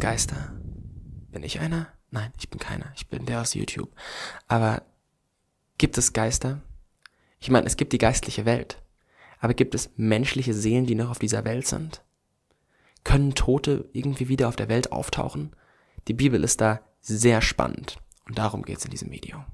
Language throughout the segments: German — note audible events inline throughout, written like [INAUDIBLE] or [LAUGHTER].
Geister? Bin ich einer? Nein, ich bin keiner. Ich bin der aus YouTube. Aber gibt es Geister? Ich meine, es gibt die geistliche Welt. Aber gibt es menschliche Seelen, die noch auf dieser Welt sind? Können Tote irgendwie wieder auf der Welt auftauchen? Die Bibel ist da sehr spannend. Und darum geht es in diesem Video.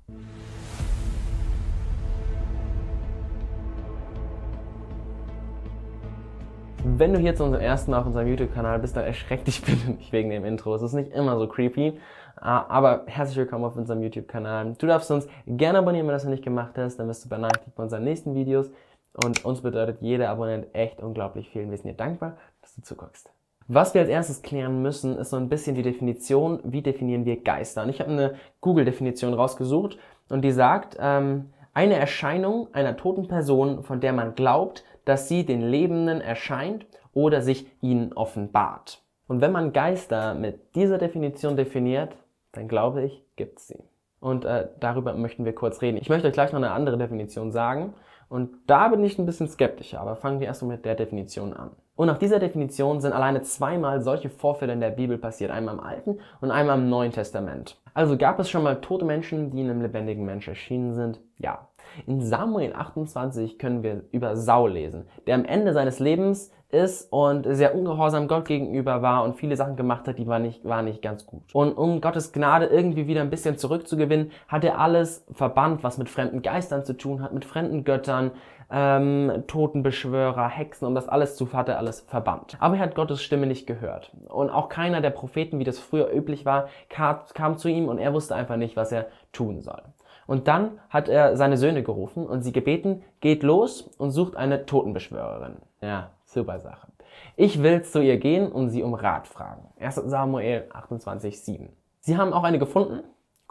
Wenn du hier zu unserem ersten Mal auf unserem YouTube-Kanal bist, dann erschreck dich [LAUGHS] bitte nicht wegen dem Intro. Es ist nicht immer so creepy, ah, aber herzlich willkommen auf unserem YouTube-Kanal. Du darfst uns gerne abonnieren, wenn du das noch nicht gemacht hast, dann wirst du benachrichtigt bei unseren nächsten Videos. Und uns bedeutet jeder Abonnent echt unglaublich viel. Wir sind dir dankbar, dass du zuguckst. Was wir als erstes klären müssen, ist so ein bisschen die Definition, wie definieren wir Geister. Und ich habe eine Google-Definition rausgesucht und die sagt, ähm, eine Erscheinung einer toten Person, von der man glaubt, dass sie den Lebenden erscheint oder sich ihnen offenbart. Und wenn man Geister mit dieser Definition definiert, dann glaube ich, gibt es sie. Und äh, darüber möchten wir kurz reden. Ich möchte euch gleich noch eine andere Definition sagen. Und da bin ich ein bisschen skeptischer, aber fangen wir erstmal mit der Definition an. Und nach dieser Definition sind alleine zweimal solche Vorfälle in der Bibel passiert, einmal im Alten und einmal im Neuen Testament. Also gab es schon mal tote Menschen, die einem lebendigen Mensch erschienen sind? Ja. In Samuel 28 können wir über Saul lesen, der am Ende seines Lebens ist und sehr ungehorsam Gott gegenüber war und viele Sachen gemacht hat, die war nicht, war nicht ganz gut. Und um Gottes Gnade irgendwie wieder ein bisschen zurückzugewinnen, hat er alles verbannt, was mit fremden Geistern zu tun hat, mit fremden Göttern, ähm, Totenbeschwörer, Hexen, um das alles zu, hat er alles verbannt. Aber er hat Gottes Stimme nicht gehört. Und auch keiner der Propheten, wie das früher üblich war, kam, kam zu ihm und er wusste einfach nicht, was er tun soll. Und dann hat er seine Söhne gerufen und sie gebeten, geht los und sucht eine Totenbeschwörerin. Ja, super Sache. Ich will zu ihr gehen und sie um Rat fragen. 1 Samuel 28, 7. Sie haben auch eine gefunden.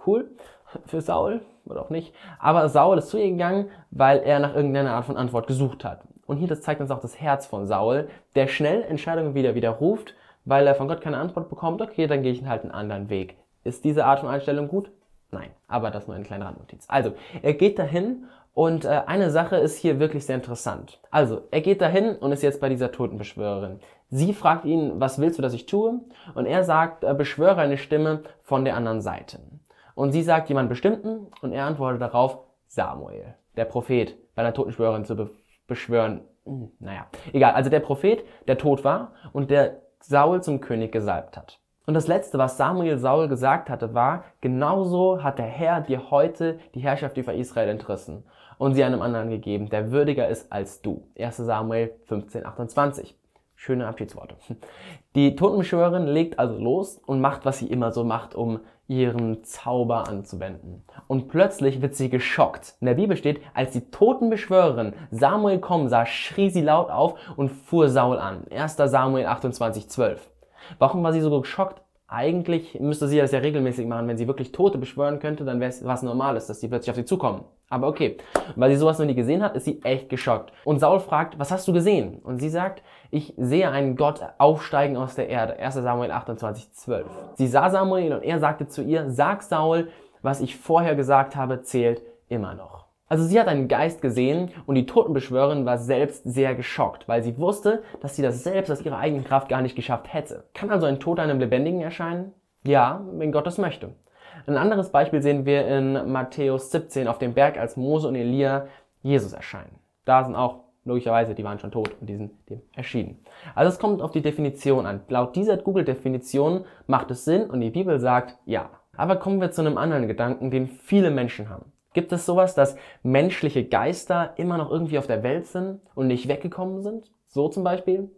Cool. [LAUGHS] Für Saul oder auch nicht. Aber Saul ist zu ihr gegangen, weil er nach irgendeiner Art von Antwort gesucht hat. Und hier, das zeigt uns auch das Herz von Saul, der schnell Entscheidungen wieder widerruft, weil er von Gott keine Antwort bekommt. Okay, dann gehe ich halt einen anderen Weg. Ist diese Art von Einstellung gut? Nein, aber das nur eine kleine Randnotiz. Also, er geht dahin und äh, eine Sache ist hier wirklich sehr interessant. Also, er geht dahin und ist jetzt bei dieser Totenbeschwörerin. Sie fragt ihn, was willst du, dass ich tue? Und er sagt, äh, beschwöre eine Stimme von der anderen Seite. Und sie sagt jemand bestimmten und er antwortet darauf, Samuel, der Prophet, bei einer Totenbeschwörerin zu be beschwören. Hm, naja, egal. Also der Prophet, der tot war und der Saul zum König gesalbt hat. Und das Letzte, was Samuel Saul gesagt hatte, war, genauso hat der Herr dir heute die Herrschaft über Israel entrissen und sie einem anderen gegeben, der würdiger ist als du. 1 Samuel 15, 28. Schöne Abschiedsworte. [LAUGHS] Die Totenbeschwörerin legt also los und macht, was sie immer so macht, um ihren Zauber anzuwenden. Und plötzlich wird sie geschockt. In der Bibel steht, als die Totenbeschwörerin Samuel kommen sah, schrie sie laut auf und fuhr Saul an. 1 Samuel 28, 12. Warum war sie so geschockt? Eigentlich müsste sie das ja regelmäßig machen. Wenn sie wirklich Tote beschwören könnte, dann wäre es was Normales, dass die plötzlich auf sie zukommen. Aber okay, weil sie sowas noch nie gesehen hat, ist sie echt geschockt. Und Saul fragt, was hast du gesehen? Und sie sagt, ich sehe einen Gott aufsteigen aus der Erde. 1 Samuel 28, 12. Sie sah Samuel und er sagte zu ihr, sag Saul, was ich vorher gesagt habe, zählt immer noch. Also sie hat einen Geist gesehen und die Totenbeschwörerin war selbst sehr geschockt, weil sie wusste, dass sie das selbst aus ihrer eigenen Kraft gar nicht geschafft hätte. Kann also ein Toter einem Lebendigen erscheinen? Ja, wenn Gott das möchte. Ein anderes Beispiel sehen wir in Matthäus 17 auf dem Berg, als Mose und Elia Jesus erscheinen. Da sind auch logischerweise, die waren schon tot und die sind dem erschienen. Also es kommt auf die Definition an. Laut dieser Google-Definition macht es Sinn und die Bibel sagt ja. Aber kommen wir zu einem anderen Gedanken, den viele Menschen haben. Gibt es sowas, dass menschliche Geister immer noch irgendwie auf der Welt sind und nicht weggekommen sind? So zum Beispiel?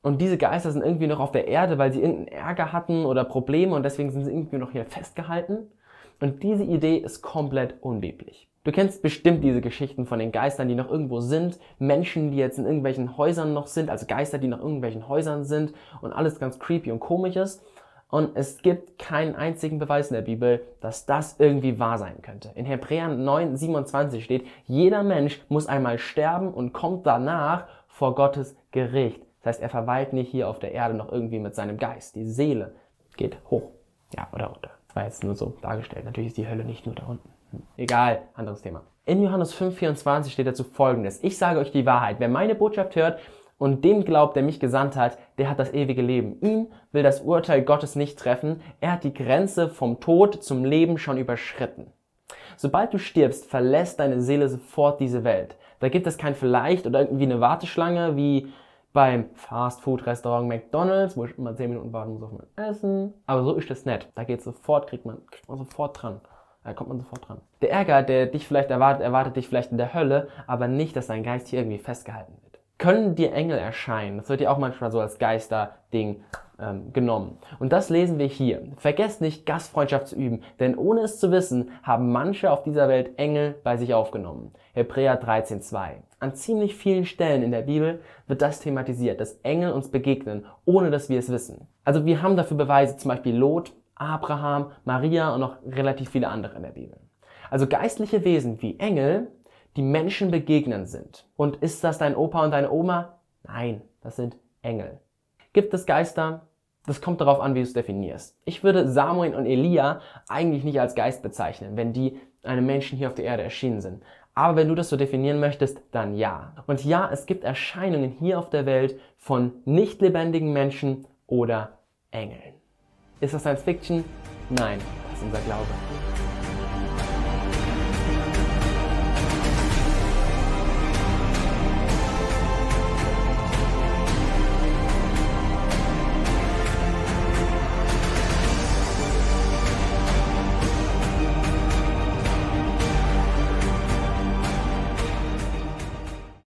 Und diese Geister sind irgendwie noch auf der Erde, weil sie irgendeinen Ärger hatten oder Probleme und deswegen sind sie irgendwie noch hier festgehalten. Und diese Idee ist komplett unbiblisch. Du kennst bestimmt diese Geschichten von den Geistern, die noch irgendwo sind, Menschen, die jetzt in irgendwelchen Häusern noch sind, also Geister, die noch in irgendwelchen Häusern sind und alles ganz creepy und komisch ist. Und es gibt keinen einzigen Beweis in der Bibel, dass das irgendwie wahr sein könnte. In Hebräer 9, 27 steht, jeder Mensch muss einmal sterben und kommt danach vor Gottes Gericht. Das heißt, er verweilt nicht hier auf der Erde noch irgendwie mit seinem Geist. Die Seele geht hoch. Ja, oder runter. war jetzt nur so dargestellt. Natürlich ist die Hölle nicht nur da unten. Egal, anderes Thema. In Johannes 5,24 steht dazu folgendes. Ich sage euch die Wahrheit. Wer meine Botschaft hört und dem glaubt, der mich gesandt hat, der hat das ewige Leben. Ihn will das Urteil Gottes nicht treffen. Er hat die Grenze vom Tod zum Leben schon überschritten. Sobald du stirbst, verlässt deine Seele sofort diese Welt. Da gibt es kein Vielleicht oder irgendwie eine Warteschlange wie beim Fast-Food-Restaurant McDonalds, wo ich immer 10 Minuten warten muss auf mein Essen. Aber so ist das nett. Da geht sofort, kriegt man, kriegt man sofort dran. Da kommt man sofort dran. Der Ärger, der dich vielleicht erwartet, erwartet dich vielleicht in der Hölle, aber nicht, dass dein Geist hier irgendwie festgehalten wird. Können dir Engel erscheinen? Das wird ja auch manchmal so als Geister-Ding ähm, genommen. Und das lesen wir hier. Vergesst nicht, Gastfreundschaft zu üben, denn ohne es zu wissen, haben manche auf dieser Welt Engel bei sich aufgenommen. Hebräer 13,2. An ziemlich vielen Stellen in der Bibel wird das thematisiert, dass Engel uns begegnen, ohne dass wir es wissen. Also wir haben dafür Beweise, zum Beispiel Lot, Abraham, Maria und noch relativ viele andere in der Bibel. Also geistliche Wesen wie Engel, die Menschen begegnen sind. Und ist das dein Opa und deine Oma? Nein, das sind Engel. Gibt es Geister? Das kommt darauf an, wie du es definierst. Ich würde Samuel und Elia eigentlich nicht als Geist bezeichnen, wenn die einem Menschen hier auf der Erde erschienen sind. Aber wenn du das so definieren möchtest, dann ja. Und ja, es gibt Erscheinungen hier auf der Welt von nicht lebendigen Menschen oder Engeln. Ist das Science Fiction? Nein, das ist unser Glaube.